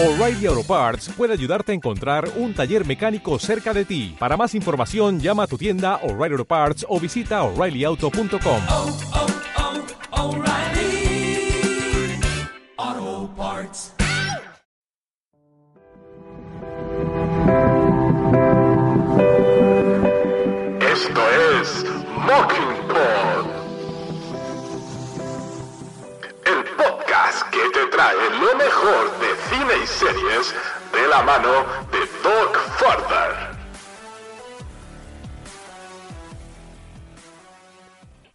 O'Reilly Auto Parts puede ayudarte a encontrar un taller mecánico cerca de ti. Para más información, llama a tu tienda O'Reilly Auto Parts o visita oreillyauto.com. oh, oh, Parts. Esto es Mockingbird. El podcast que te trae lo mejor de cine y series de la mano de Doc Farther.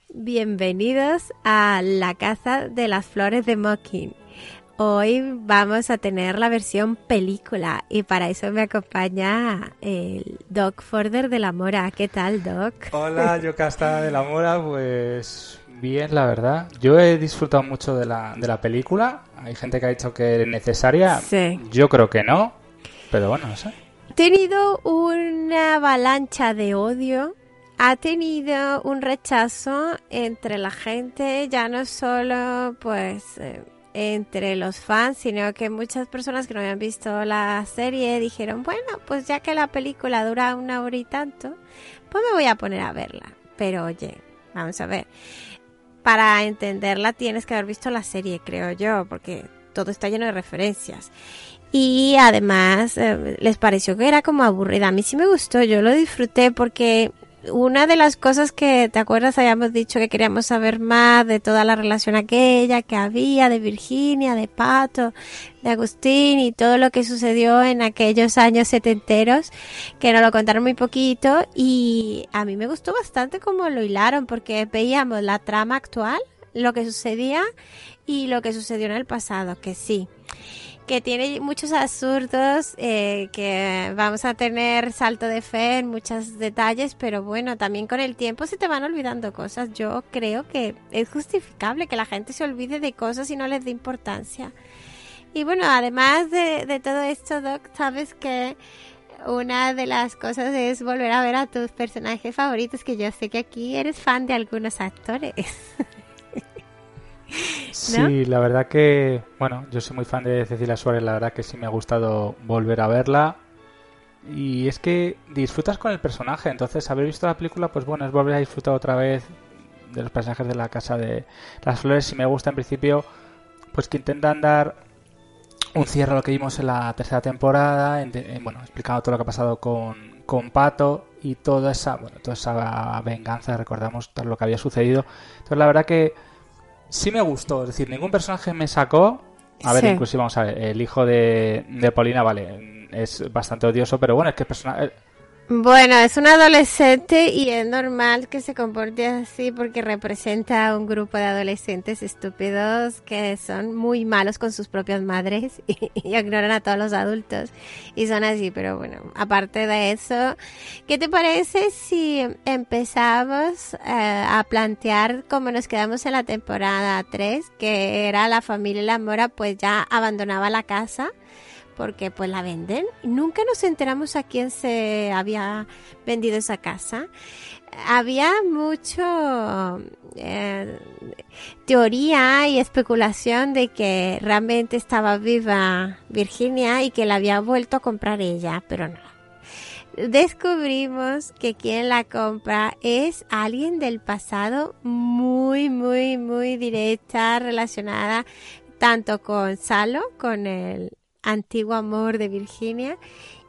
Bienvenidos a la Casa de las Flores de Mocking. Hoy vamos a tener la versión película y para eso me acompaña el Doc Forder de la Mora. ¿Qué tal, Doc? Hola, Yocasta de la Mora, pues bien, la verdad. Yo he disfrutado mucho de la, de la película. Hay gente que ha dicho que es necesaria. Sí. Yo creo que no, pero bueno, no sé. Ha tenido una avalancha de odio. Ha tenido un rechazo entre la gente, ya no solo pues eh, entre los fans, sino que muchas personas que no habían visto la serie dijeron, bueno, pues ya que la película dura una hora y tanto, pues me voy a poner a verla. Pero oye, vamos a ver, para entenderla tienes que haber visto la serie, creo yo, porque todo está lleno de referencias. Y además eh, les pareció que era como aburrida. A mí sí me gustó, yo lo disfruté porque una de las cosas que, ¿te acuerdas? Habíamos dicho que queríamos saber más de toda la relación aquella que había de Virginia, de Pato, de Agustín y todo lo que sucedió en aquellos años setenteros, que nos lo contaron muy poquito y a mí me gustó bastante cómo lo hilaron porque veíamos la trama actual, lo que sucedía y lo que sucedió en el pasado, que sí que tiene muchos absurdos, eh, que vamos a tener salto de fe en muchos detalles, pero bueno, también con el tiempo se te van olvidando cosas. Yo creo que es justificable que la gente se olvide de cosas y no les dé importancia. Y bueno, además de, de todo esto, Doc, sabes que una de las cosas es volver a ver a tus personajes favoritos, que yo sé que aquí eres fan de algunos actores. Sí, la verdad que, bueno, yo soy muy fan de Cecilia Suárez, la verdad que sí me ha gustado volver a verla. Y es que disfrutas con el personaje, entonces haber visto la película, pues bueno, es volver a disfrutar otra vez de los personajes de la Casa de las Flores. Y me gusta en principio, pues que intentan dar un cierre a lo que vimos en la tercera temporada, en- en, bueno, explicando todo lo que ha pasado con, con Pato y toda esa, bueno, toda esa venganza, recordamos todo lo que había sucedido. Entonces la verdad que sí me gustó, es decir, ningún personaje me sacó. A ver, Sí. inclusive vamos a ver, el hijo de, de Paulina, vale, es bastante odioso, pero bueno, es que el personaje... Bueno, es un adolescente y es normal que se comporte así porque representa a un grupo de adolescentes estúpidos que son muy malos con sus propias madres y, ignoran a todos los adultos y son así. Pero bueno, aparte de eso, ¿qué te parece si empezamos eh, a plantear cómo nos quedamos en la temporada 3, que era la familia La Mora pues ya abandonaba la casa? Porque pues la venden. Nunca nos enteramos a quién se había vendido esa casa. Había mucho eh, teoría y especulación de que realmente estaba viva Virginia y que la había vuelto a comprar ella, pero no. Descubrimos que quien la compra es alguien del pasado muy, muy, muy directa, relacionada tanto con Salo, con el antiguo amor de Virginia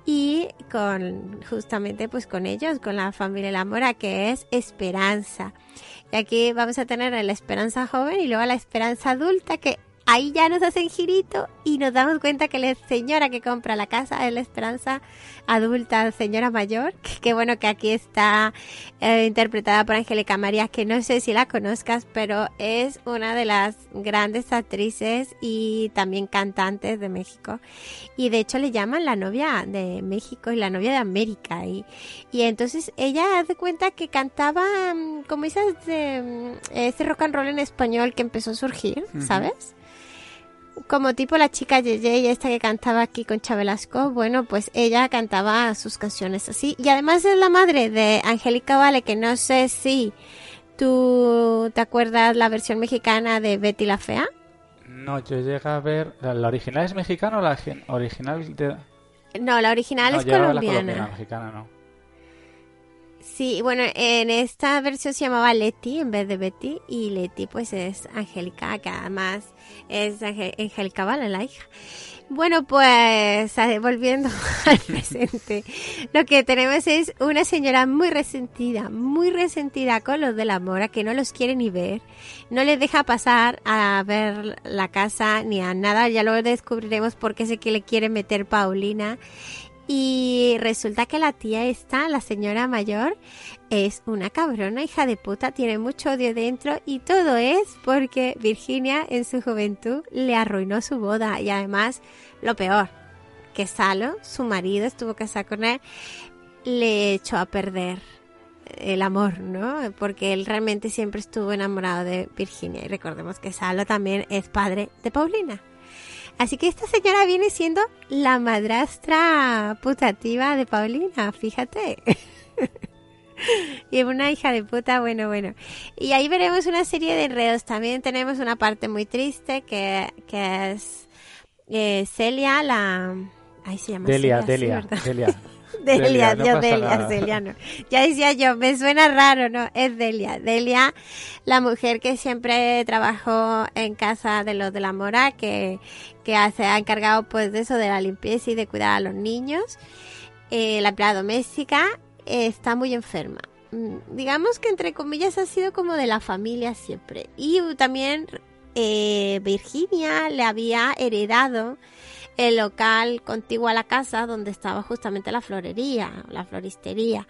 y con justamente pues con ellos, con la familia La Mora que es Esperanza. Y aquí vamos a tener la Esperanza joven y luego la Esperanza adulta que ahí ya nos hacen girito y nos damos cuenta que la señora que compra la casa es la Esperanza adulta, señora mayor, que, que bueno que aquí está eh, interpretada por Angélica María, que no sé si la conozcas, pero es una de las grandes actrices y también cantantes de México. Y de hecho le llaman la novia de México y la novia de América. Y, y entonces ella hace cuenta que cantaba mm, como esas de mm, ese rock and roll en español que empezó a surgir, ¿sabes? Como tipo la chica Yeye, esta que cantaba aquí con Chabelasco, bueno, pues ella cantaba sus canciones así. Y además es la madre de Angélica Vale, que no sé si tú te acuerdas la versión mexicana de Betty la Fea. No, yo llegué a ver. ¿La, la original es mexicana o la original de.? No, la original no, es la colombiana. colombiana, mexicana no. Sí, bueno, en esta versión se llamaba Leti en vez de Betty y Leti pues es Angélica, que además es Angélica Vale, la hija. Bueno, pues a- volviendo al presente, lo que tenemos es una señora muy resentida, muy resentida con los de la mora, que no los quiere ni ver, no les deja pasar a ver la casa ni a nada, ya lo descubriremos porque sé que le quiere meter Paulina. Y resulta que la tía esta, la señora mayor, es una cabrona hija de puta, tiene mucho odio dentro y todo es porque Virginia en su juventud le arruinó su boda y además lo peor, que Salo, su marido, estuvo casado con él, le echó a perder el amor, ¿no? Porque él realmente siempre estuvo enamorado de Virginia y recordemos que Salo también es padre de Paulina. Así que esta señora viene siendo la madrastra putativa de Paulina, fíjate. y una hija de puta, bueno, bueno. Y ahí veremos una serie de enredos. También tenemos una parte muy triste que, que es eh, Celia, la... Ahí se llama Delia, Celia, Delia. Delia. Delia, Delia, no pasa Delia, nada. Celia, no. Ya decía yo, me suena raro, ¿no? Es Delia. Delia, la mujer que siempre trabajó en casa de los de la mora, que, que se ha encargado pues de eso, de la limpieza y de cuidar a los niños. Eh, la empleada doméstica eh, está muy enferma. Mm, Digamos que entre comillas ha sido como de la familia siempre. Y también eh, Virginia le había heredado el local contiguo a la casa donde estaba justamente la florería, la floristería.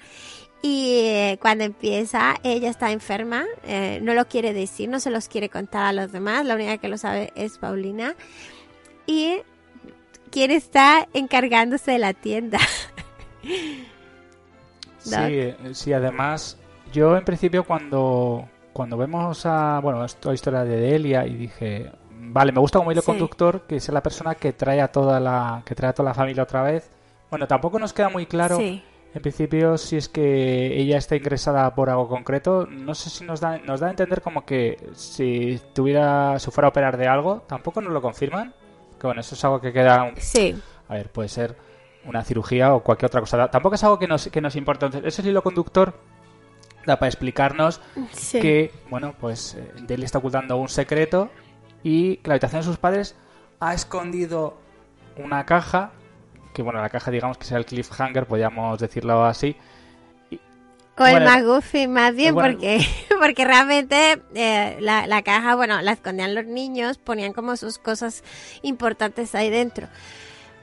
Y eh, cuando empieza, ella está enferma, eh, no lo quiere decir, no se los quiere contar a los demás, la única que lo sabe es Paulina. Y quién está encargándose de la tienda. Sí, eh, sí, además, yo en principio cuando, cuando vemos a, bueno, esta historia de Delia y dije, vale, me gusta como hilo Sí. conductor que es la persona que trae a toda la, que trae a toda la familia otra vez. Bueno, tampoco nos queda muy claro Sí. en principio si es que ella está ingresada por algo concreto. No sé si nos da, nos da a entender como que si tuviera, si fuera a operar de algo, tampoco nos lo confirman. Que bueno, eso es algo que queda un- Sí, a ver, puede ser una cirugía o cualquier otra cosa. Tampoco es algo que nos, que nos importa. Entonces, ese hilo conductor da para explicarnos sí. que, bueno, pues eh, Delia está ocultando un secreto y que la habitación de sus padres ha escondido una caja, que bueno, la caja digamos que sea el cliffhanger, podríamos decirlo así. O el Bueno, McGuffin más bien, bueno. porque, porque realmente eh, la, la caja, bueno, la escondían los niños, ponían como sus cosas importantes ahí dentro.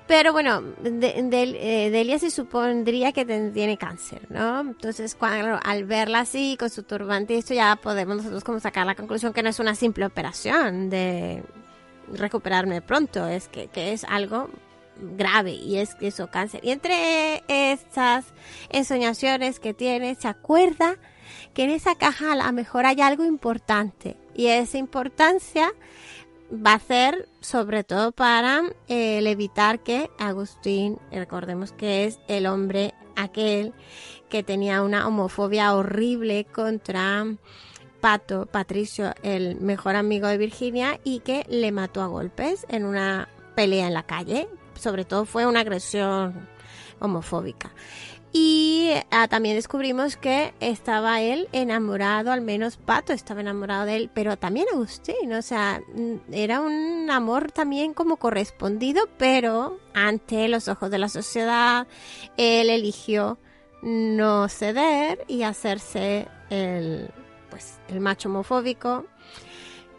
Pero bueno, de, eh, Delia se supondría que tiene cáncer, ¿no? Entonces, cuando, al verla así, con su turbante, y esto ya podemos nosotros como sacar la conclusión que no es una simple operación de recuperarme pronto, es que, que es algo grave y es eso cáncer. Y entre estas ensoñaciones que tiene, se acuerda que en esa caja a lo mejor hay algo importante y esa importancia va a ser sobre todo para eh, evitar que Agustín, recordemos que es el hombre aquel que tenía una homofobia horrible contra Pato, Patricio, el mejor amigo de Virginia, y que le mató a golpes en una pelea en la calle. Sobre todo fue una agresión homofóbica. Y ah, también descubrimos que estaba él enamorado, al menos Pato estaba enamorado de él, pero también Agustín, o sea, mm, era un amor también como correspondido, pero ante los ojos de la sociedad, él eligió no ceder y hacerse el, pues, el macho homofóbico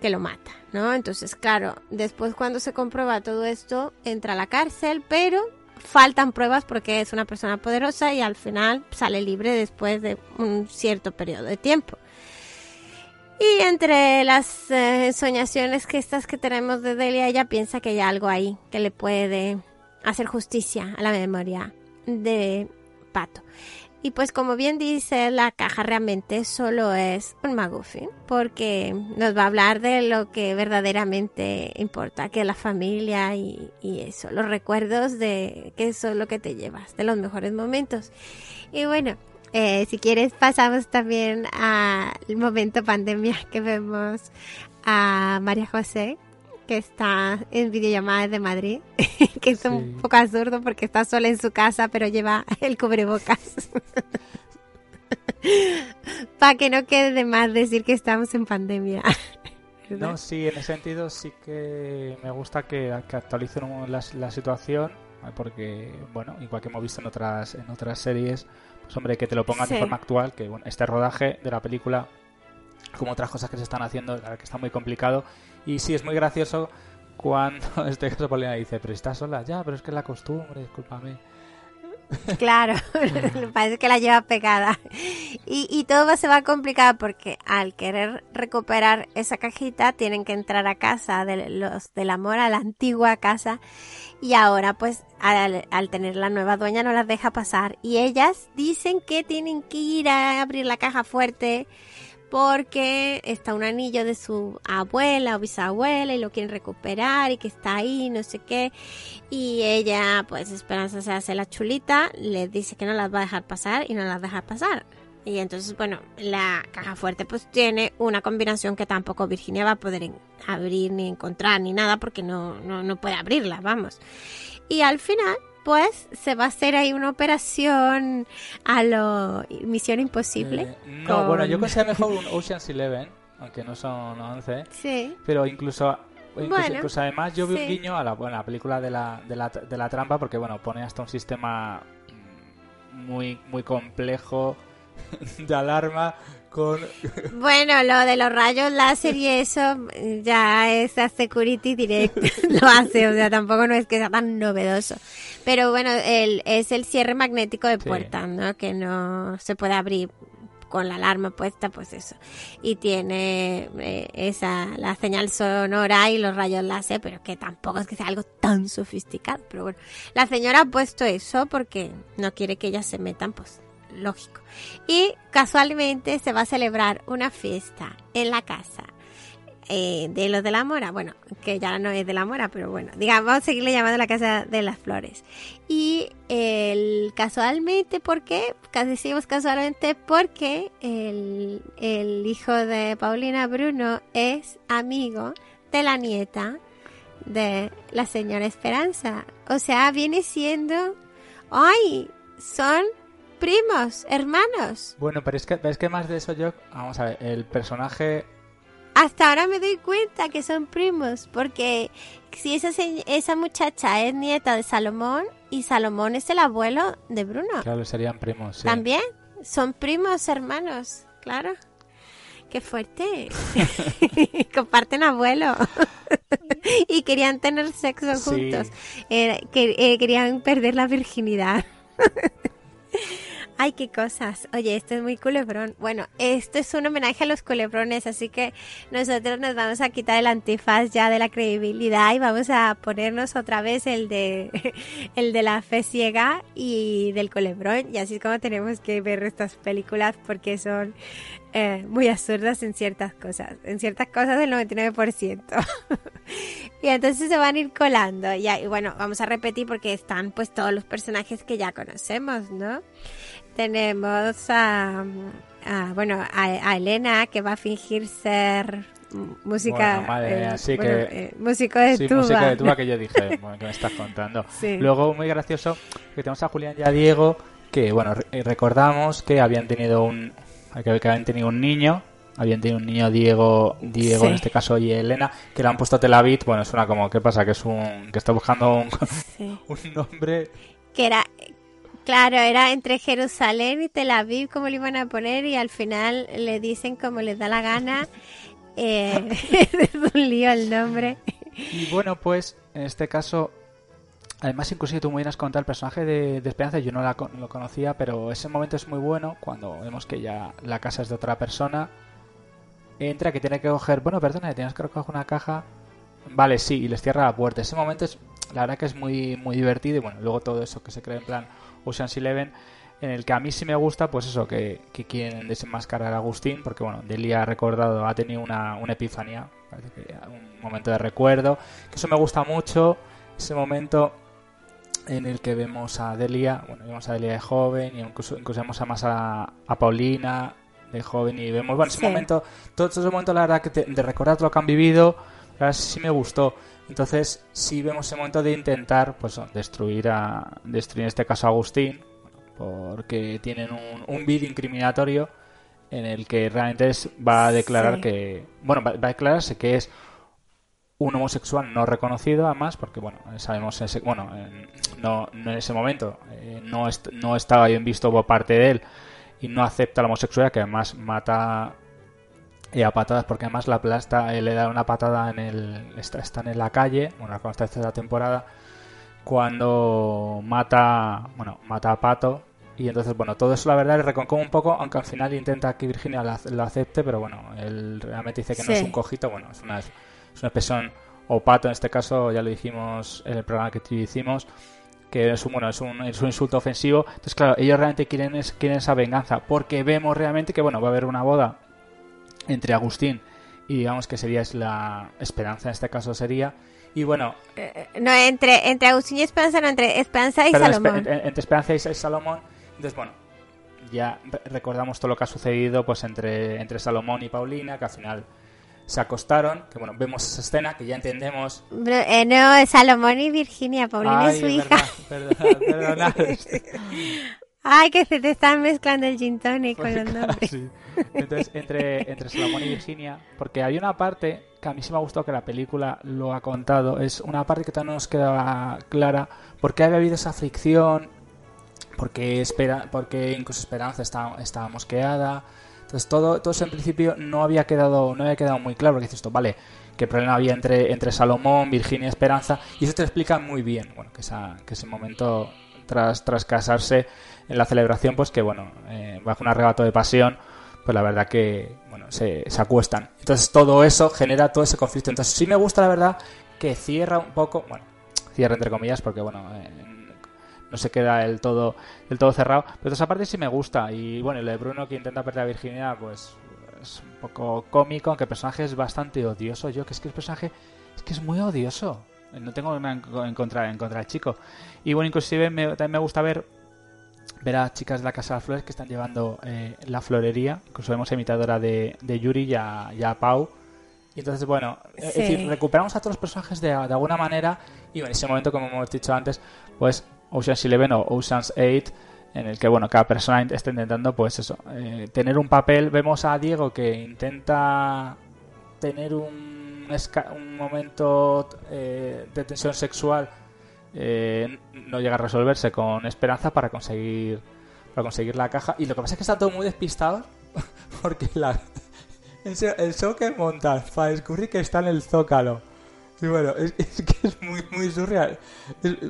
que lo mata, ¿no? Entonces, claro, después cuando se comprueba todo esto, entra a la cárcel, pero faltan pruebas porque es una persona poderosa y al final sale libre después de un cierto periodo de tiempo. Y entre las eh, soñaciones que estas que tenemos de Delia, ella piensa que hay algo ahí que le puede hacer justicia a la memoria de Pato. Y pues como bien dice, la caja realmente solo es un McGuffin, porque nos va a hablar de lo que verdaderamente importa, que la familia y, y eso, los recuerdos de que eso es lo que te llevas, de los mejores momentos. Y bueno, eh, si quieres pasamos también al momento pandemia que vemos a María José, que está en videollamada de Madrid, que es un poco absurdo porque está sola en su casa, pero lleva el cubrebocas. Para que no quede de más decir que estamos en pandemia. ¿Verdad? No, sí, en ese sentido sí que me gusta que, que actualicen la, la situación, porque, bueno, igual que hemos visto en otras, en otras series, pues hombre, que te lo pongan de forma actual, que bueno, este rodaje de la película, como otras cosas que se están haciendo, la verdad que está muy complicado. Y sí, es muy gracioso cuando, en este caso, Paulina dice, pero estás sola, ya, pero es que es la costumbre, discúlpame. Claro, parece que la lleva pegada. Y, y todo se va a complicar porque al querer recuperar esa cajita tienen que entrar a casa de los del amor, a la antigua casa. Y ahora pues al, al tener la nueva dueña no las deja pasar. Y ellas dicen que tienen que ir a abrir la caja fuerte porque está un anillo de su abuela o bisabuela y lo quieren recuperar y que está ahí, no sé qué. Y ella, pues Esperanza se hace la chulita, le dice que no las va a dejar pasar y no las deja pasar. Y entonces, bueno, la caja fuerte pues tiene una combinación que tampoco Virginia va a poder abrir ni encontrar ni nada porque no, no, no puede abrirla, vamos. Y al final, pues se va a hacer ahí una operación a lo Misión Imposible. Eh, no, con- bueno, yo considero mejor un Ocean's Eleven, aunque no son 11, Sí, pero incluso... Incluso, Bueno, incluso además yo vi sí. un guiño a la, bueno, la película de la, de, la, de la trampa porque bueno pone hasta un sistema muy muy complejo de alarma con Bueno, lo de los rayos láser y eso ya es a Security Direct lo hace, o sea, tampoco no es que sea tan novedoso. Pero bueno, el, es el cierre magnético de Sí. puertas, ¿no? Que no se puede abrir con la alarma puesta, pues eso. Y tiene eh, esa, la señal sonora y los rayos láser, pero que tampoco es que sea algo tan sofisticado. Pero bueno, la señora ha puesto eso porque no quiere que ellas se metan, pues lógico. Y casualmente se va a celebrar una fiesta en la casa eh, de los de la Mora. Bueno, que ya no es de la Mora, pero bueno, digamos, vamos a seguirle llamando la casa de las flores. Y el casualmente, ¿por qué? Decimos casualmente porque el, el hijo de Paulina Bruno es amigo de la nieta de la señora Esperanza. O sea, viene siendo, ¡ay! Son primos, hermanos. bueno pero es que es que más de eso yo vamos a ver el personaje Hasta ahora me doy cuenta que son primos, porque si esa, esa muchacha es nieta de Salomón y Salomón es el abuelo de Bruno, claro serían primos sí. también son primos hermanos, claro. Qué fuerte. Comparten abuelo. y querían tener sexo Sí. juntos. Era- que, eh, querían perder la virginidad. Ay, qué cosas. Oye, esto es muy culebrón. Bueno, esto es un homenaje a los culebrones, así que nosotros nos vamos a quitar el antifaz ya de la credibilidad y vamos a ponernos otra vez el de el de la fe ciega y del culebrón. Y así es como tenemos que ver estas películas porque son eh, muy absurdas en ciertas cosas. En ciertas cosas del 99%. y entonces se van a ir colando. Y, ahí, bueno, vamos a repetir porque están pues todos los personajes que ya conocemos, ¿no? Tenemos a, a, bueno, a, a Elena que va a fingir ser música Bueno, madre sí bueno, que- eh, músico de sí, tuba. música de tuba que yo dije bueno que me estás contando Sí. luego muy gracioso que tenemos a Julián y a Diego que bueno re- recordamos que habían tenido un que, que habían tenido un niño habían tenido un niño Diego Diego Sí. en este caso y Elena que le han puesto Telavit bueno suena como qué pasa que es un que está buscando un, Sí. un nombre que era claro era entre Jerusalén y Tel Aviv como le iban a poner y al final le dicen como les da la gana eh, es un lío el nombre Y bueno, pues en este caso, además inclusive tú muy bien has contado el personaje de, de Esperanza, yo no la, lo conocía, pero ese momento es muy bueno cuando vemos que ya la casa es de otra persona. Entra que tiene que coger, bueno, perdona, tienes que recoger una caja. Vale, sí, y les cierra la puerta. Ese momento es, la verdad que es muy, muy divertido y bueno, luego todo eso que se crea en plan Ocean's Eleven, en el que a mí sí me gusta, pues eso, que, quieren desenmascarar a Agustín, porque bueno, Delia ha recordado, ha tenido una, una epifanía, un momento de recuerdo, que eso me gusta mucho, ese momento en el que vemos a Delia, bueno, vemos a Delia de joven, y incluso, incluso vemos a más a, a Paulina de joven, y vemos, bueno, ese Sí. momento, todos esos momentos, la verdad, que te- de recordar lo que han vivido, verdad sí me gustó. Entonces sí vemos ese momento de intentar pues destruir a destruir en este caso a Agustín porque tienen un, un vídeo incriminatorio en el que realmente es- va a declarar Sí. que bueno va, va a declararse que es un homosexual no reconocido además porque bueno sabemos ese, bueno en- no, no en ese momento eh, no est- no estaba bien visto por parte de él y no acepta la homosexualidad que además mata eh, a patadas porque además la plasta eh, le da una patada en el está, están en la calle bueno cuando está esta temporada cuando mata bueno mata a Pato y entonces bueno todo eso la verdad le reconcome un poco aunque al final intenta que Virginia lo acepte pero bueno él realmente dice que no es un cojito bueno es una es una expresión o pato en este caso ya lo dijimos en el programa que hicimos que es un bueno es un, es un insulto ofensivo entonces claro ellos realmente quieren es, quieren esa venganza porque vemos realmente que bueno va a haber una boda entre Agustín y digamos que sería es la esperanza en este caso sería y bueno Eh, No, entre, entre Agustín y Esperanza, no, entre Esperanza y Perdón, Salomón. entre, entre Esperanza y Salomón. Entonces, bueno, ya re- recordamos todo lo que ha sucedido pues entre, entre Salomón y Paulina, que al final se acostaron, que bueno, vemos esa escena que ya entendemos. Pero, eh, no, es Salomón y Virginia, Paulina Ay, es su hija. perdona. Ay, que se te están mezclando el gin tonic con los nombres. Sí. Entonces, entre, entre Salomón y Virginia, porque hay una parte que a mí sí me ha gustado que la película lo ha contado, es una parte que todavía no nos queda clara, por qué había habido esa fricción, porque, espera, porque incluso Esperanza estaba, estaba mosqueada. Entonces, todo, todo eso en principio no había quedado, no había quedado muy claro, porque dices esto, vale, qué problema había entre, entre Salomón, Virginia y Esperanza, y eso te lo explica muy bien, bueno, que, esa, que ese momento tras, tras casarse en la celebración, pues que bueno, eh, bajo un arrebato de pasión, pues la verdad que, bueno, se, se acuestan. Entonces todo eso genera todo ese conflicto. Entonces sí me gusta la verdad que cierra un poco, bueno, cierra entre comillas porque bueno, eh, no se queda el todo, el todo cerrado. Pero esa parte sí me gusta. Y bueno, lo de Bruno que intenta perder a Virginia, pues es un poco cómico, aunque el personaje es bastante odioso. Yo que es que el personaje es que es muy odioso. No tengo nada en contra, en contra del chico. Y bueno, inclusive me- también me gusta ver ver a chicas de la Casa de las Flores que están llevando eh, la florería. Incluso vemos a imitadora de, de Yuri y a, y a Pau. Y entonces, bueno, es decir, recuperamos a todos los personajes de, de alguna manera. Y en ese momento, como hemos dicho antes, pues Ocean's Eleven o Ocean's 8, en el que, bueno, cada persona está intentando, pues eso, eh, tener un papel. Vemos a Diego que intenta tener un, un momento eh, de tensión sexual eh, no llega a resolverse con esperanza para conseguir para conseguir la caja. Y lo que pasa es que están todos muy despistados porque el show que montan para descubrir que está en el zócalo. Y bueno es, que es muy muy surreal.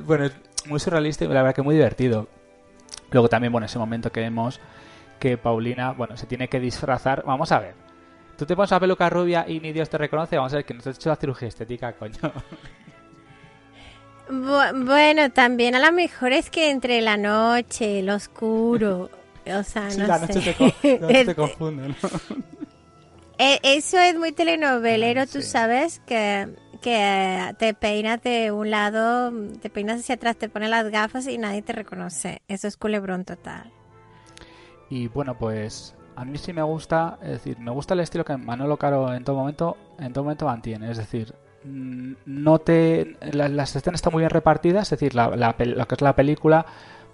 Bueno es muy surrealista y la verdad que muy divertido. Luego también bueno ese momento que vemos que Paulina bueno se tiene que disfrazar. Vamos a ver. Tú te pones la peluca rubia y ni Dios te reconoce. Vamos a ver que no te has hecho la cirugía estética coño. Bu- bueno, también a lo mejor es que entre la noche, el oscuro, o sea, Sí, no la sé. noche te, co- la noche te confunde, ¿no? Eh, Eso es muy telenovelero, tú sabes, que, que te peinas de un lado, te peinas hacia atrás, te pones las gafas y nadie te reconoce. Eso es culebrón total. Y bueno, pues a mí sí me gusta, es decir, me gusta el estilo que Manolo Caro en todo momento, en todo momento mantiene, es decir, mm, no te la- las escenas están muy bien repartidas, es decir, la, lo que es la película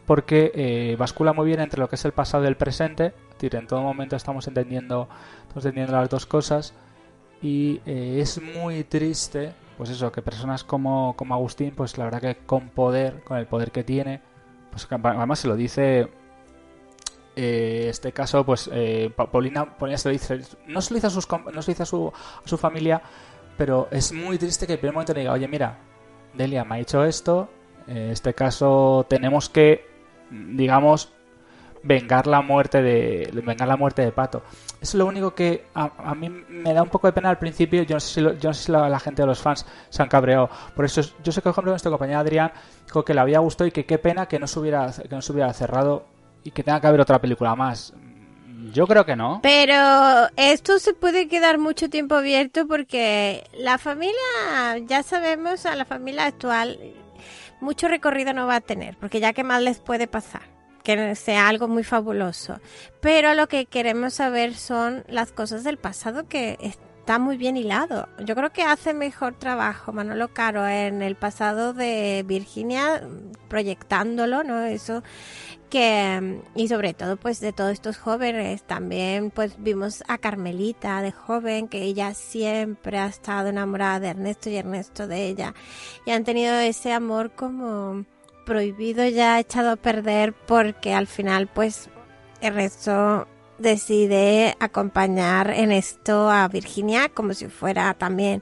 porque eh, bascula muy bien entre lo que es el pasado y el presente, es decir, en todo momento estamos entendiendo, estamos entendiendo las dos cosas y eh, es muy triste, pues eso, que personas como, como Agustín, pues la verdad que con poder, con el poder que tiene, pues además se lo dice eh, este caso, pues eh, Pa- Paulina, Paulina se lo dice, no se lo dice a, sus, no se su, a su familia, pero es muy triste que el primer momento le diga, oye, mira, Delia me ha dicho esto, en este caso tenemos que, digamos, vengar la muerte de vengar la muerte de Pato. Eso es lo único que a, a mí me da un poco de pena al principio. Yo no sé si, lo- yo no sé si la, la gente de los fans se han cabreado. Por eso es- yo sé que, por ejemplo, nuestro compañero Adrián dijo que le había gustado y que qué pena que no se hubiera, que no se hubiera cerrado y que tenga que haber otra película más. Yo creo que no. Pero esto se puede quedar mucho tiempo abierto porque la familia, ya sabemos, a la familia actual, mucho recorrido no va a tener, porque ya que más les puede pasar, que sea algo muy fabuloso. Pero lo que queremos saber son las cosas del pasado que es- está muy bien hilado. Yo creo que hace mejor trabajo Manolo Caro en el pasado de Virginia proyectándolo, ¿no? Eso que y sobre todo pues de todos estos jóvenes también pues vimos a Carmelita de joven que ella siempre ha estado enamorada de Ernesto y Ernesto de ella y han tenido ese amor como prohibido ya echado a perder porque al final pues Ernesto decide acompañar en esto a Virginia como si fuera también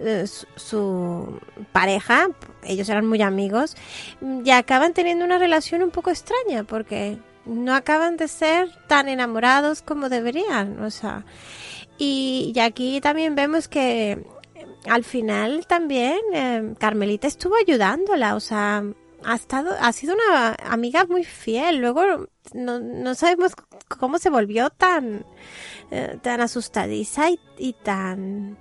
eh, su, pareja. Ellos eran muy amigos y acaban teniendo una relación un poco extraña porque no acaban de ser tan enamorados como deberían. O sea, y, aquí también vemos que al final también eh, Carmelita estuvo ayudándola, o sea, ha estado, ha sido una amiga muy fiel. Luego no, no sabemos cómo se volvió tan, eh, tan asustadiza y, y tan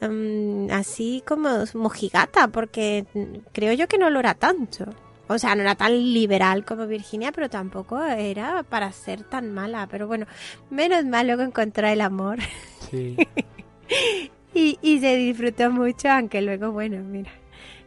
mm, así como mojigata, porque creo yo que no lo era tanto. O sea, no era tan liberal como Virginia, pero tampoco era para ser tan mala. Pero bueno, menos mal luego encontró el amor. Sí. y, y se disfrutó mucho, aunque luego, bueno, mira,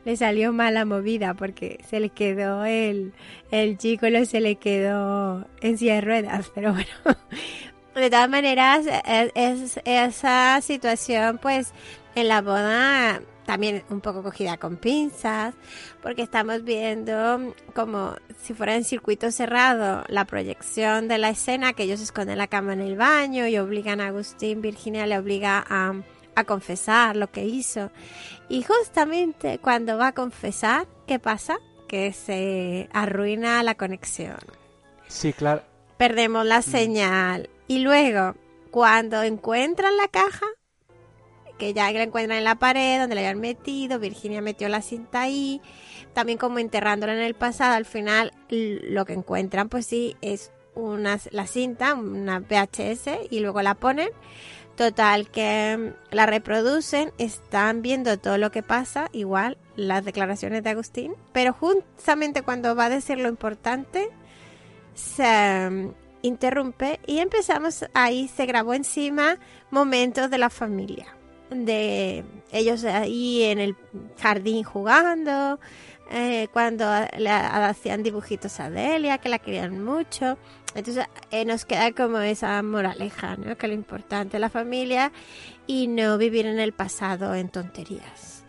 le salió mala movida porque se le quedó el, el chico, se le quedó en silla de ruedas. Pero bueno, de todas maneras, es, es- esa situación, pues, en la boda también un poco cogida con pinzas, porque estamos viendo como si fuera en circuito cerrado la proyección de la escena, que ellos esconden la cama en el baño y obligan a Agustín, Virginia le obliga a, a confesar lo que hizo. Y justamente cuando va a confesar, ¿qué pasa? Que se arruina la conexión Sí, claro. perdemos la señal. Y luego, cuando encuentran la caja, que ya la encuentran en la pared donde la habían metido, Virginia metió la cinta ahí, también como enterrándola en el pasado, al final lo que encuentran pues sí es una, la cinta, una VHS y luego la ponen. Total que mm, la reproducen, están viendo todo lo que pasa, igual las declaraciones de Agustín, pero justamente cuando va a decir lo importante, se mm, interrumpe y empezamos ahí se grabó encima momentos de la familia de ellos ahí en el jardín jugando eh, cuando le hacían dibujitos a Delia que la querían mucho entonces eh, nos queda como esa moraleja ¿no? que lo importante es la familia y no vivir en el pasado en tonterías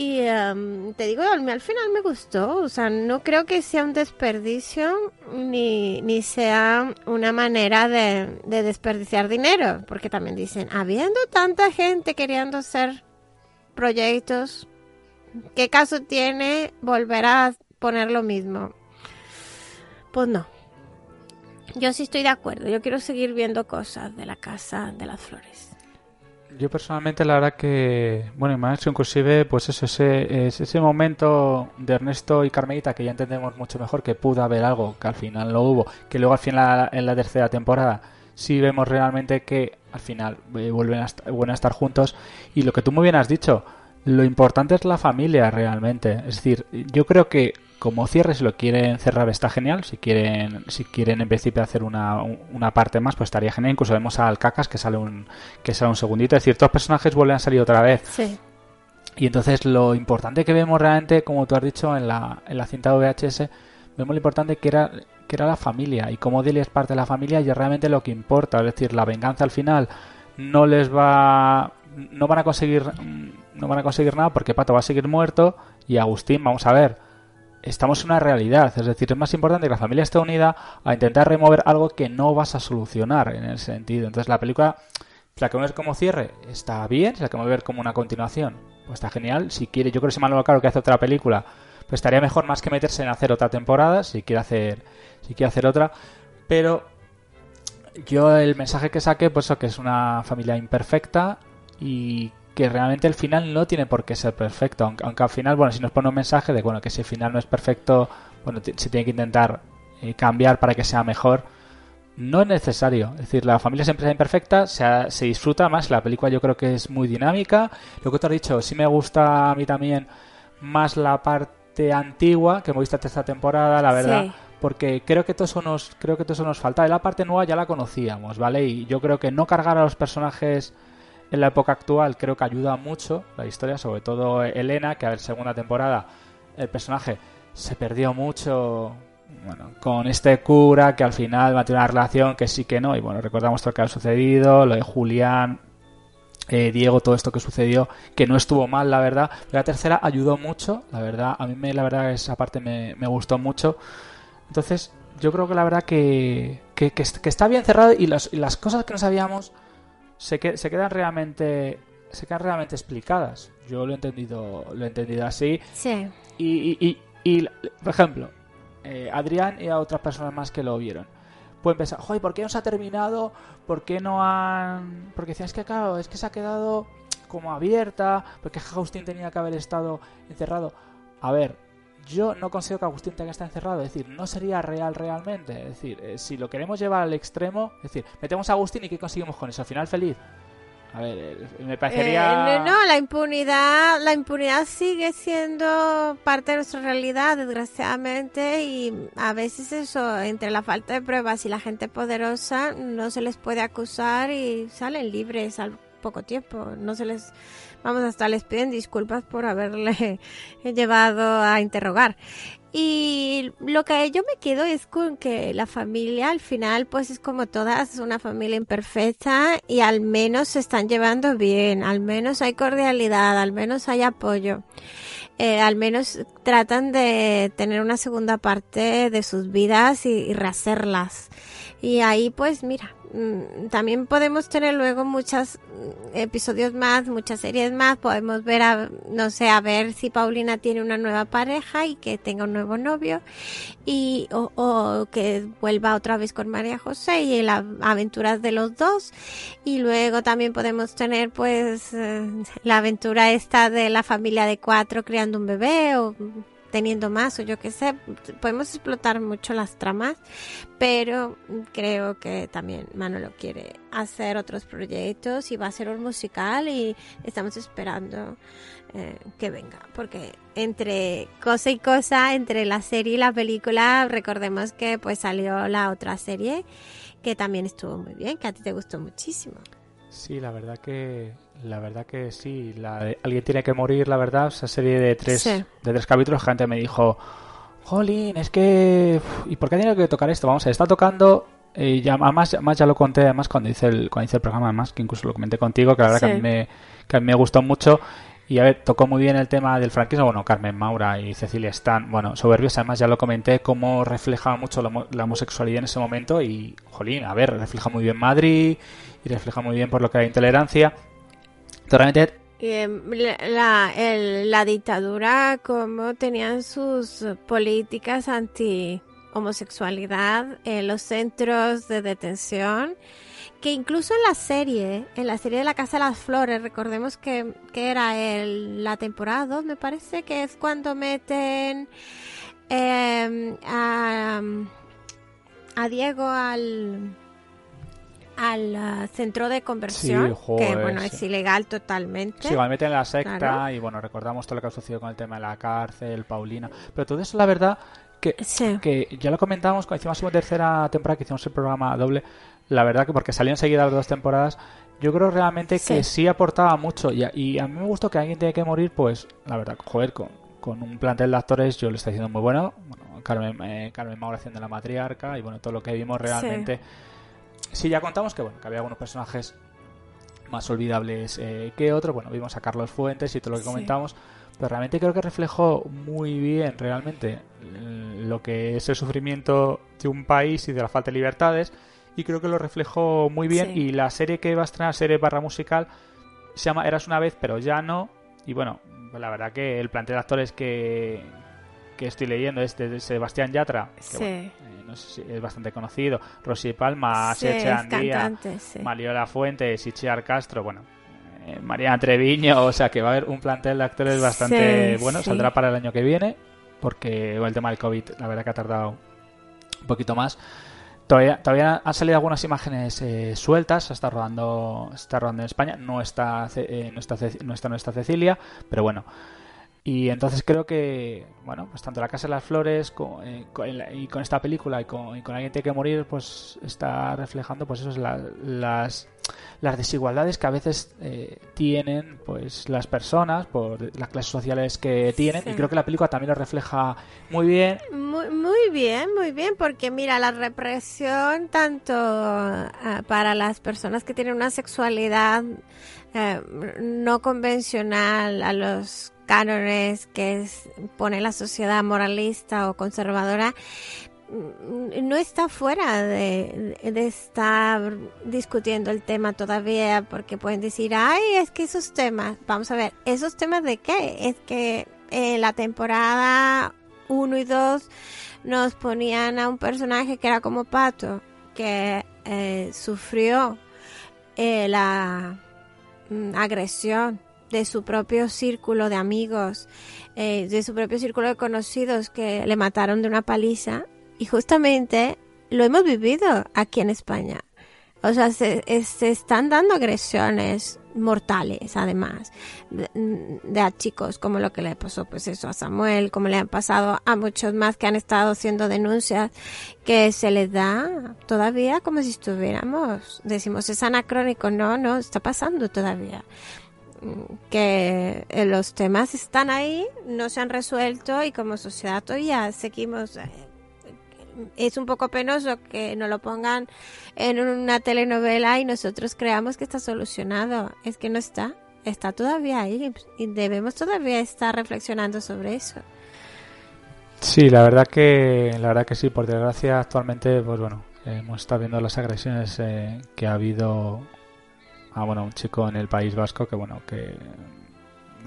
y em, te digo, al final me gustó. O sea, no creo que sea un desperdicio ni, ni sea una manera de, de desperdiciar dinero. Porque también dicen, habiendo tanta gente queriendo hacer proyectos, ¿qué caso tiene volver a poner lo mismo? Pues no. Yo sí estoy de acuerdo. Yo quiero seguir viendo cosas de la casa de las flores. Yo personalmente la verdad que, bueno, y más inclusive, pues eso, ese, es ese momento de Ernesto y Carmelita que ya entendemos mucho mejor que pudo haber algo, que al final no hubo, que luego al final en la tercera temporada sí vemos realmente que al final eh, vuelven a, vuelven a estar juntos y lo que tú muy bien has dicho, lo importante es la familia realmente, es decir, yo creo que como cierre si lo quieren cerrar está genial, si quieren si quieren en principio hacer una, una parte más pues estaría genial, incluso vemos a Alcacas que sale un que sale un segundito, es decir, todos los personajes vuelven a salir otra vez. Sí. y entonces lo importante que vemos realmente, como tú has dicho en la, en la cinta VHS, vemos lo importante que era, que era la familia. Y como Delia es parte de la familia y es realmente lo que importa. Es decir, la venganza al final no les va... No van a conseguir no van a conseguir nada porque Pato va a seguir muerto y Agustín, vamos a ver, estamos en una realidad. Es decir, es más importante que la familia esté unida a intentar remover algo que no vas a solucionar en ese sentido. Entonces la película, la que ver como cierre, está bien, la que ver como una continuación, pues está genial. Si quiere, yo creo que si Manuel Caro que hace otra película, pues estaría mejor más que meterse en hacer otra temporada, si quiere hacer, si quiere hacer otra. Pero yo el mensaje que saqué, pues eso, que es una familia imperfecta y que realmente el final no tiene por qué ser perfecto, aunque, aunque al final, bueno, si nos pone un mensaje de bueno que si el final no es perfecto, bueno, se tiene que intentar eh, cambiar para que sea mejor. No es necesario, es decir, la familia siempre es imperfecta, se, ha- se disfruta más, la película yo creo que es muy dinámica. Lo que te has dicho, sí me gusta a mí también más la parte antigua que hemos visto esta temporada, la verdad Sí. porque creo que todo eso nos creo que todo eso nos falta. Y la parte nueva ya la conocíamos, ¿vale? Y yo creo que no cargar a los personajes en la época actual creo que ayuda mucho la historia, sobre todo Elena, que a ver, segunda temporada el personaje se perdió mucho bueno, con este cura que al final tener una relación que sí que no, y bueno, recordamos todo lo que ha sucedido, lo de Julián, eh, Diego, todo esto que sucedió, que no estuvo mal, la verdad. La tercera ayudó mucho, la verdad, a mí me, la verdad esa parte me, gustó mucho. Entonces, yo creo que la verdad que, que, está bien cerrado y las, y las cosas que no sabíamos se, que, se quedan realmente se quedan realmente explicadas. Yo lo he entendido, lo he entendido así. Sí. Y, y, y, y, por ejemplo, eh, Adrián y a otras personas más que lo vieron. Pueden pensar, joder, ¿por qué no se ha terminado? ¿Por qué no han...? Porque decían, es que claro, es que se ha quedado como abierta, porque Agustín tenía que haber estado encerrado. A ver, yo no considero que Agustín tenga que estar encerrado, es decir, no sería real realmente. Es decir, eh, si lo queremos llevar al extremo, es decir, metemos a Agustín y ¿qué conseguimos con eso? Final feliz. A ver, eh, me parecería... Eh, no, no, la impunidad, la impunidad sigue siendo parte de nuestra realidad, desgraciadamente, y a veces eso, entre la falta de pruebas y la gente poderosa, no se les puede acusar y salen libres al poco tiempo. No se les, vamos, hasta les piden disculpas por haberle llevado a interrogar. Y lo que yo me quedo es con que la familia al final pues es como todas, una familia imperfecta y al menos se están llevando bien, al menos hay cordialidad, al menos hay apoyo, eh, al menos tratan de tener una segunda parte de sus vidas y, rehacerlas. Y ahí pues mira, también podemos tener luego muchos episodios más, muchas series más, podemos ver a, no sé, a ver si Paulina tiene una nueva pareja y que tenga un nuevo novio y o, o que vuelva otra vez con María José y las aventuras de los dos. Y luego también podemos tener pues eh, la aventura esta de la familia de cuatro creando un bebé o teniendo más o yo qué sé, podemos explotar mucho las tramas, pero creo que también Manolo quiere hacer otros proyectos y va a ser un musical y estamos esperando eh, que venga, porque entre cosa y cosa, entre la serie y la película, recordemos que pues salió la otra serie que también estuvo muy bien, que a ti te gustó muchísimo. Sí, la verdad que la verdad que sí. La de Alguien tiene que morir, la verdad. Esa serie de tres, Sí. de tres capítulos, gente me dijo, Jolín, es que... ¿Y por qué tiene que tocar esto? Vamos a está tocando... eh, ya, además, además ya lo conté además cuando hice el, cuando hice el programa, además que incluso lo comenté contigo, que la verdad que, a mí me, que a mí me gustó mucho. Y a ver, tocó muy bien el tema del franquismo. Bueno, Carmen Maura y Cecilia Stan, bueno, soberbios. Además, ya lo comenté, cómo refleja mucho la, la homosexualidad en ese momento. Y, jolín, a ver, refleja muy bien Madrid y refleja muy bien por lo que hay intolerancia. Y, em, la, la, dictadura, como tenían sus eh, políticas anti homosexualidad en los centros de detención, que incluso en la serie, en la serie de la Casa de las Flores, recordemos que, que era el, la temporada 2, me parece, que es cuando meten em, a, a Diego al al ah, centro de conversión, Sí, joder, que bueno, sí. es ilegal totalmente. Sí, igual meten en la secta Claro. y bueno, recordamos todo lo que ha sucedido con el tema de la cárcel, Paulina. Pero todo eso, la verdad, que, Sí. que ya lo comentamos cuando hicimos la tercera temporada que hicimos el programa doble. La verdad que porque salió enseguida las dos temporadas, yo creo realmente que Sí. sí aportaba mucho. Y a, y a mí me gustó que alguien tiene que morir, pues la verdad, joder, con, con un plantel de actores yo lo estoy diciendo muy bueno. bueno Carmen, eh, Carmen Maura haciendo la matriarca y bueno, todo lo que vimos realmente. Sí, ya contamos que bueno, que había algunos personajes más olvidables eh, que otros. Bueno, vimos a Carlos Fuentes y todo lo que Sí. comentamos. Pero realmente creo que reflejó muy bien realmente lo que es el sufrimiento de un país y de la falta de libertades. Y creo que lo reflejó muy bien. Sí. Y la serie que va a estrenar, serie barra musical, se llama Eras una vez, pero ya no. Y bueno, la verdad que el plantel de actores que, que estoy leyendo es de Sebastián Yatra, que Sí. bueno, eh, no sé si es bastante conocido. Rosy Palma, Sí, Andía, sí. Mariola Fuentes, Castro, bueno, eh, Mariana Treviño, o sea que va a haber un plantel de actores bastante bueno, saldrá para el año que viene, porque el tema del COVID, la verdad que ha tardado un poquito más. Todavía, todavía han salido algunas imágenes eh, sueltas, se está rodando, se está rodando en España, no está, eh, no está, no está, no está Cecilia, pero bueno. Y entonces creo que, bueno, pues tanto La Casa de las Flores con, eh, con- y con esta película y con, y con Alguien tiene que morir, pues está reflejando, pues eso es la- las, las desigualdades que a veces eh, tienen, pues las personas por las clases sociales que tienen. Sí. Y creo que la película también lo refleja muy bien. Muy, muy bien, muy bien, porque mira, la represión tanto ah, para las personas que tienen una sexualidad eh, no convencional a los cánones que es- pone la sociedad moralista o conservadora, mm, no está fuera de, estar discutiendo el tema todavía, porque pueden decir, ay, es que esos temas, vamos a ver, ¿esos temas de qué? Es que en la temporada 1 y 2 nos ponían a un personaje que era como Pato, que eh, sufrió eh, la mm, agresión de su propio círculo de amigos, eh, de su propio círculo de conocidos que le mataron de una paliza. Y justamente lo hemos vivido aquí en España. O sea, se, es- se están dando agresiones mortales, además, de, de a chicos, como lo que le pasó, pues eso, a Samuel, como le han pasado a muchos más que han estado haciendo denuncias, que se les da todavía como si estuviéramos, decimos, es anacrónico, no, no, está pasando todavía Mm, que eh, los temas están ahí, no se han resuelto y como sociedad todavía seguimos. eh, Es un poco penoso que nos lo pongan en una telenovela y nosotros creamos que está solucionado. Es que no está, está todavía ahí y debemos todavía estar reflexionando sobre eso. Sí, la verdad que la verdad que sí, por desgracia actualmente pues bueno, hemos estado viendo las agresiones eh, que ha habido a bueno, un chico en el País Vasco que bueno, que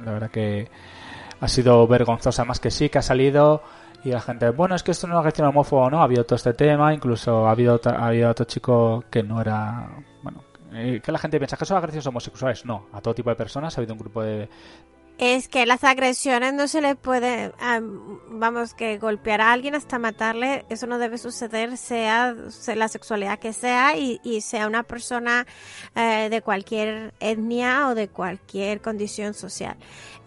la verdad que ha sido vergonzosa más que sí que ha salido y la gente, bueno, es que esto no es una agresión homófoba, ¿no? Ha habido todo este tema, incluso ha habido ha habido otro chico que no era, bueno, eh, que la gente piensa que son agresiones homosexuales, no, a todo tipo de personas ha habido un grupo de Es que las agresiones no se le puede, vamos, que golpear a alguien hasta matarle, eso no debe suceder, sea, la sexualidad que sea y, y sea una persona eh, de cualquier etnia o de cualquier condición social.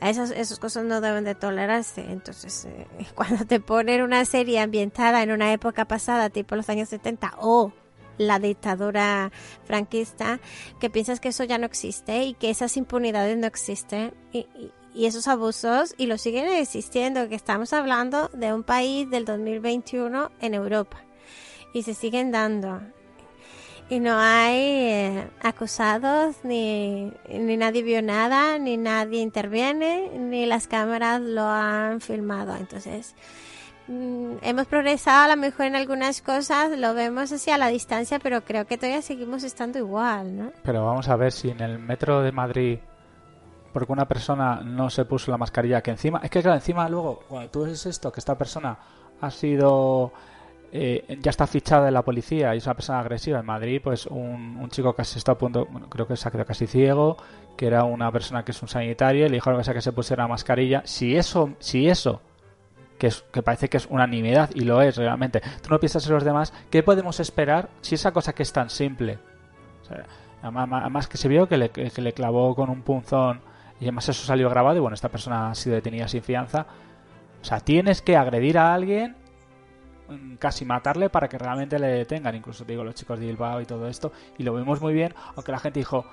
Esas, esas cosas no deben de tolerarse. Entonces, eh, cuando te ponen una serie ambientada en una época pasada, tipo los años 70, o la dictadura franquista, que piensas que eso ya no existe y que esas impunidades no existen y- y esos abusos y lo siguen existiendo, que estamos hablando de un país del 2021 en Europa y se siguen dando. Y no hay eh, acusados, ni, ni nadie vio nada, ni nadie interviene, ni las cámaras lo han filmado. Entonces, mm, hemos progresado a lo mejor en algunas cosas, lo vemos así a la distancia, pero creo que todavía seguimos estando igual, ¿no? Pero vamos a ver si en el metro de Madrid, porque una persona no se puso la mascarilla, que encima, es que claro, encima luego, cuando tú ves esto, que esta persona ha sido, eh, ya está fichada en la policía y es una persona agresiva en Madrid, pues un, un chico casi está a punto, bueno, creo que se ha quedado casi ciego, que era una persona que es un sanitario, y le dijeron que se- que se pusiera la mascarilla. Si eso, si eso que, es, que parece que es una nimiedad y lo es realmente. Tú no piensas en los demás, ¿qué podemos esperar si esa cosa que es tan simple? Además, además que se vio que le, que le clavó con un punzón y además eso salió grabado y bueno, esta persona ha sido detenida sin fianza. O sea, tienes que agredir a alguien, mm, casi matarle para que realmente le detengan. Incluso te digo, los chicos de Bilbao y todo esto. Y lo vimos muy bien, aunque la gente dijo,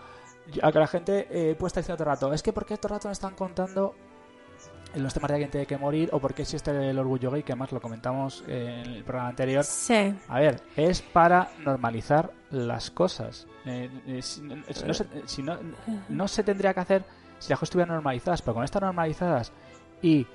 aunque la gente eh, pues está diciendo todo el rato, es que ¿por qué todo el rato me están contando en los temas de alguien tiene que morir o por qué existe el orgullo gay, que más lo comentamos eh, en el programa anterior. Sí. A ver, es para normalizar las cosas. Eh, eh, si no, se, si no- no se tendría que hacer si las cosas estuvieran normalizadas, pero con estas normalizadas y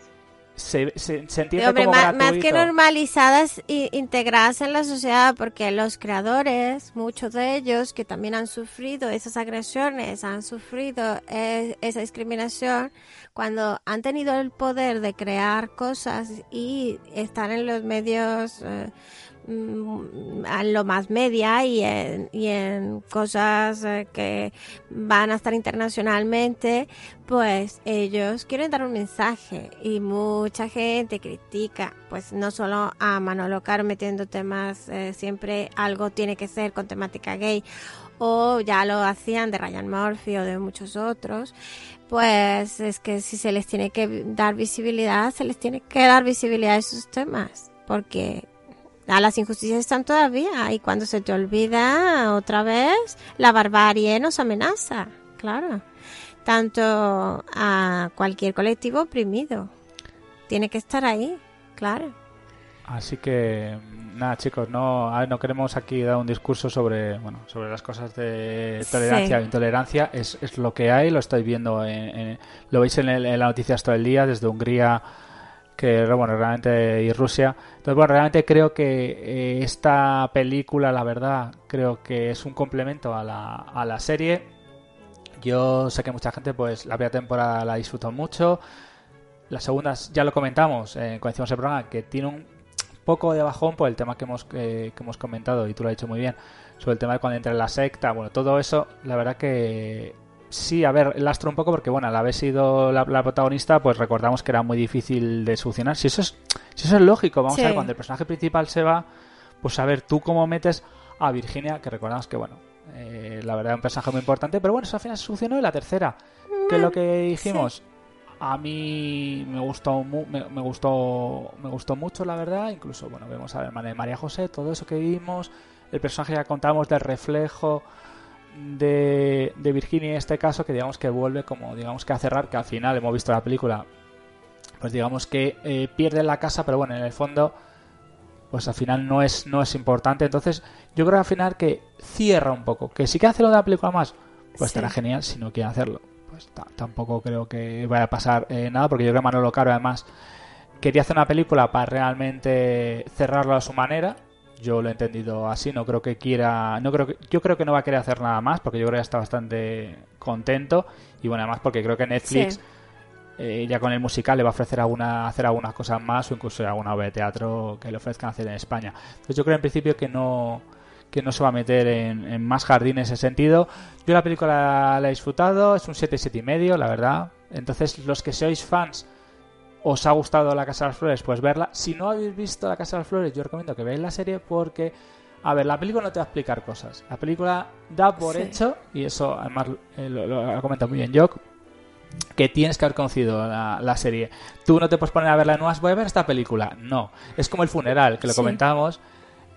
se, se, se entiende Hombre, como más, más que gratuito. normalizadas y integradas en la sociedad, porque los creadores, muchos de ellos que también han sufrido esas agresiones, han sufrido eh, esa discriminación, cuando han tenido el poder de crear cosas y estar en los medios, eh, en lo más media y en, y en cosas eh, que van a estar internacionalmente, pues ellos quieren dar un mensaje y mucha gente critica, pues no solo a Manolo Caro metiendo temas, eh, siempre algo tiene que ser con temática gay o ya lo hacían de Ryan Murphy o de muchos otros, pues es que si se les tiene que dar visibilidad, se les tiene que dar visibilidad a esos temas, porque a las injusticias están todavía y cuando se te olvida otra vez, la barbarie nos amenaza, claro, tanto a cualquier colectivo oprimido. Tiene que estar ahí, claro. Así que nada, chicos, no, a ver, no queremos aquí dar un discurso sobre, bueno, sobre las cosas de tolerancia Sí. o intolerancia. Es, es lo que hay, lo estáis viendo, en, en- lo veis en, el- en las noticias todo el día, desde Hungría, que bueno, realmente y Rusia. Entonces, bueno, realmente creo que eh, esta película, la verdad, creo que es un complemento a la, a la serie. Yo sé que mucha gente, pues, la primera temporada la disfrutó mucho. Las segundas, ya lo comentamos eh, cuando hicimos el programa, que tiene un poco de bajón por el tema que hemos, eh, que hemos comentado, y tú lo has dicho muy bien, sobre el tema de cuando entra en la secta, bueno, todo eso, la verdad que sí, a ver, lastro un poco porque, bueno, al haber sido la, la protagonista, pues recordamos que era muy difícil de solucionar. Si eso es, si eso es lógico, vamos Sí. a ver, cuando el personaje principal se va, pues a ver, tú cómo metes a Virginia, que recordamos que, bueno, eh, la verdad es un personaje muy importante, pero bueno, eso al final se solucionó en la tercera. Que es lo que dijimos, a mí me gustó mu- me, me gustó me gustó mucho la verdad incluso bueno vemos a la hermana de María José todo eso que vimos el personaje ya contamos del reflejo de, de Virginia en este caso que digamos que vuelve como digamos que a cerrar que al final hemos visto la película pues digamos que eh, pierde la casa pero bueno en el fondo pues al final no es no es importante entonces yo creo al final que cierra un poco que si quiere hacer una película más pues Sí. estará genial si no quiere hacerlo pues ta- tampoco creo que vaya a pasar eh, nada porque yo creo que Manolo Caro además quería hacer una película para realmente cerrarlo a su manera yo lo he entendido así no creo que quiera no creo que yo creo que no va a querer hacer nada más porque yo creo que ya está bastante contento y bueno además porque creo que Netflix Sí. eh, ya con el musical le va a ofrecer alguna, hacer algunas cosas más o incluso alguna obra de teatro que le ofrezcan hacer en España. Entonces yo creo en principio que no que no se va a meter en, en más jardín en ese sentido. Yo la película la he disfrutado, es un 7, 7 y medio, la verdad. Entonces los que sois fans os ha gustado La Casa de las Flores, pues verla. Si no habéis visto La Casa de las Flores, yo recomiendo que veáis la serie porque, a ver, la película no te va a explicar cosas. La película da por Sí. hecho, y eso además eh, lo, lo ha comentado muy bien Jock, que tienes que haber conocido la, la serie. Tú no te puedes poner a verla de nuevas, voy a ver esta película. No, es como el funeral, que lo Sí. comentamos.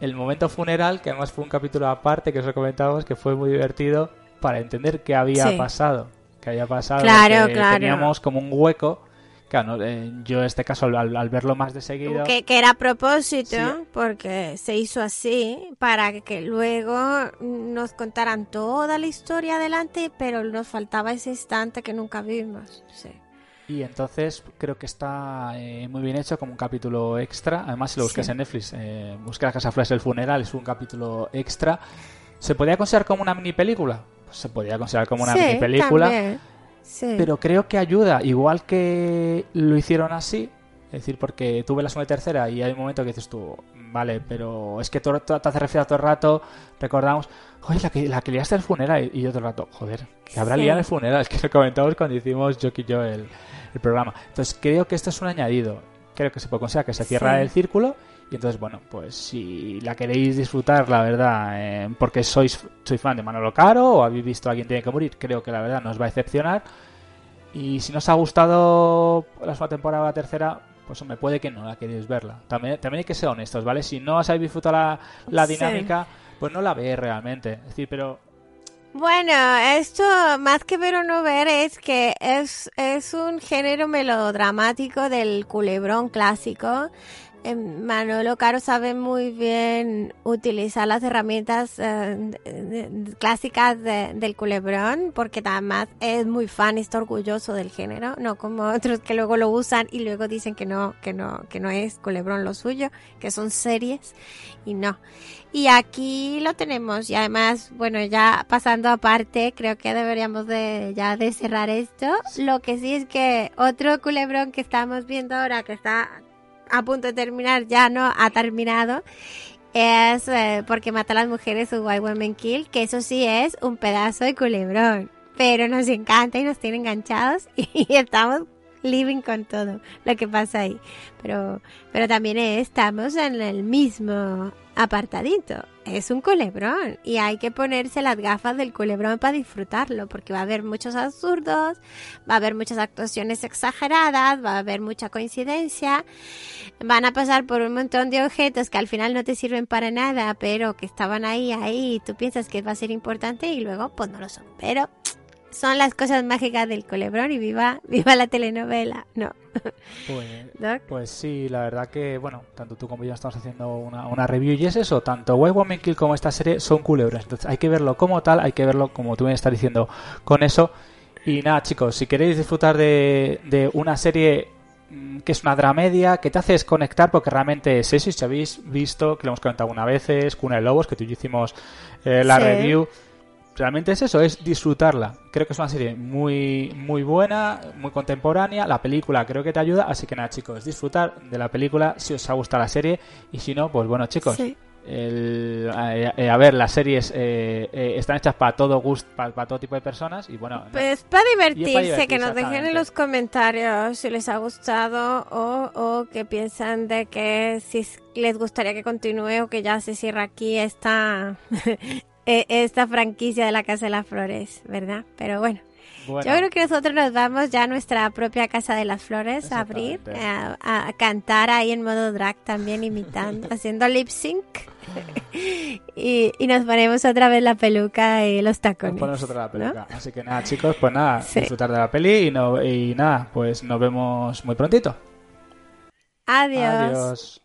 El momento funeral, que además fue un capítulo aparte que os lo comentamos, que fue muy divertido para entender qué había Sí. pasado. Que había pasado. Claro, que claro. Teníamos como un hueco. Claro, eh, yo en este caso, al, al- verlo más de seguido. Que, que era a propósito, Sí. porque se hizo así, para que luego nos contaran toda la historia adelante, pero nos faltaba ese instante que nunca vimos. Sí. Y entonces creo que está eh, muy bien hecho como un capítulo extra. Además, si lo buscas Sí. en Netflix, eh, busca la Casa Flores del funeral, es un capítulo extra. ¿Se podía considerar como una mini película? Pues se podía considerar como una mini película. Sí. Pero creo que ayuda, igual que lo hicieron así. Es decir, porque tú ves la segunda y tercera y hay un momento que dices tú, vale, pero es que todo, todo- te hace referencia todo el rato, recordamos, oye, la que, la que liaste el funeral, y yo todo el rato, joder, que habrá Sí. liado el funeral, es que lo comentamos cuando hicimos Jock y yo el, el programa. Entonces creo que esto es un añadido, creo que se puede considerar que se cierra Sí. el círculo, y entonces, bueno, pues si la queréis disfrutar, la verdad, eh, porque sois, sois fan de Manolo Caro o habéis visto a alguien tiene que morir, creo que la verdad nos va a decepcionar. Y si no os ha gustado la segunda temporada o la tercera, pues me puede que no la queréis verla. También, también hay que ser honestos, ¿vale? Si no os habéis disfrutado la, la Sí. dinámica, pues no la veis realmente. Es decir, pero Bueno, esto más que ver o no ver es que es, es un género melodramático del culebrón clásico. Eh, Manolo Caro sabe muy bien utilizar las herramientas eh, clásicas de- del culebrón porque además es muy fan, está orgulloso del género, no como otros que luego lo usan y luego dicen que no, que no, que no es culebrón lo suyo, que son series y no. Y aquí lo tenemos y además, bueno, ya pasando aparte, creo que deberíamos de ya de cerrar esto. Lo que sí es que otro culebrón que estamos viendo ahora que está a punto de terminar, ya no ha terminado, es eh, porque mata a las mujeres Why Women Kill, que eso sí es un pedazo de culebrón, pero nos encanta y nos tiene enganchados y estamos living con todo lo que pasa ahí. Pero, pero también estamos en el mismo apartadito. Es un culebrón y hay que ponerse las gafas del culebrón para disfrutarlo, porque va a haber muchos absurdos, va a haber muchas actuaciones exageradas, va a haber mucha coincidencia, van a pasar por un montón de objetos que al final no te sirven para nada, pero que estaban ahí, ahí, y tú piensas que va a ser importante y luego pues no lo son. Pero son las cosas mágicas del culebrón y viva, viva la telenovela, ¿no? Pues, pues sí, la verdad que, bueno, tanto tú como yo estamos haciendo una, una review y es eso, tanto White Woman Kill como esta serie son culebras. Entonces hay que verlo como tal, hay que verlo como tú me estás diciendo con eso. Y nada, chicos, si queréis disfrutar de, de una serie mm, que es una dramedia, que te hace desconectar porque realmente es eso, y si habéis visto, que lo hemos comentado algunas veces, Cuna de Lobos, que tú y yo hicimos eh, la Sí. review, realmente es eso, es disfrutarla. Creo que es una serie muy, muy buena, muy contemporánea. La película creo que te ayuda. Así que nada, chicos, disfrutar de la película si os ha gustado la serie. Y si no, pues bueno, chicos. Sí. el- eh, eh, a ver, las series eh, eh, están hechas para todo gusto, para, todo tipo de personas. Y bueno, Pues para es para divertirse, que nos divertirse, dejen en los comentarios si les ha gustado o, o que piensan de que si les gustaría que continúe o que ya se cierra aquí esta, esta franquicia de la Casa de las Flores, ¿verdad? Pero bueno, bueno, yo creo que nosotros nos vamos ya a nuestra propia Casa de las Flores a abrir, a, a cantar ahí en modo drag también, imitando, haciendo lip sync. y, y nos ponemos otra vez la peluca y los tacones. nos ponemos otra la ¿no? película. Así que nada, chicos, pues nada, Sí. disfrutar de la peli y, no, y nada, pues nos vemos muy prontito. Adiós. Adiós.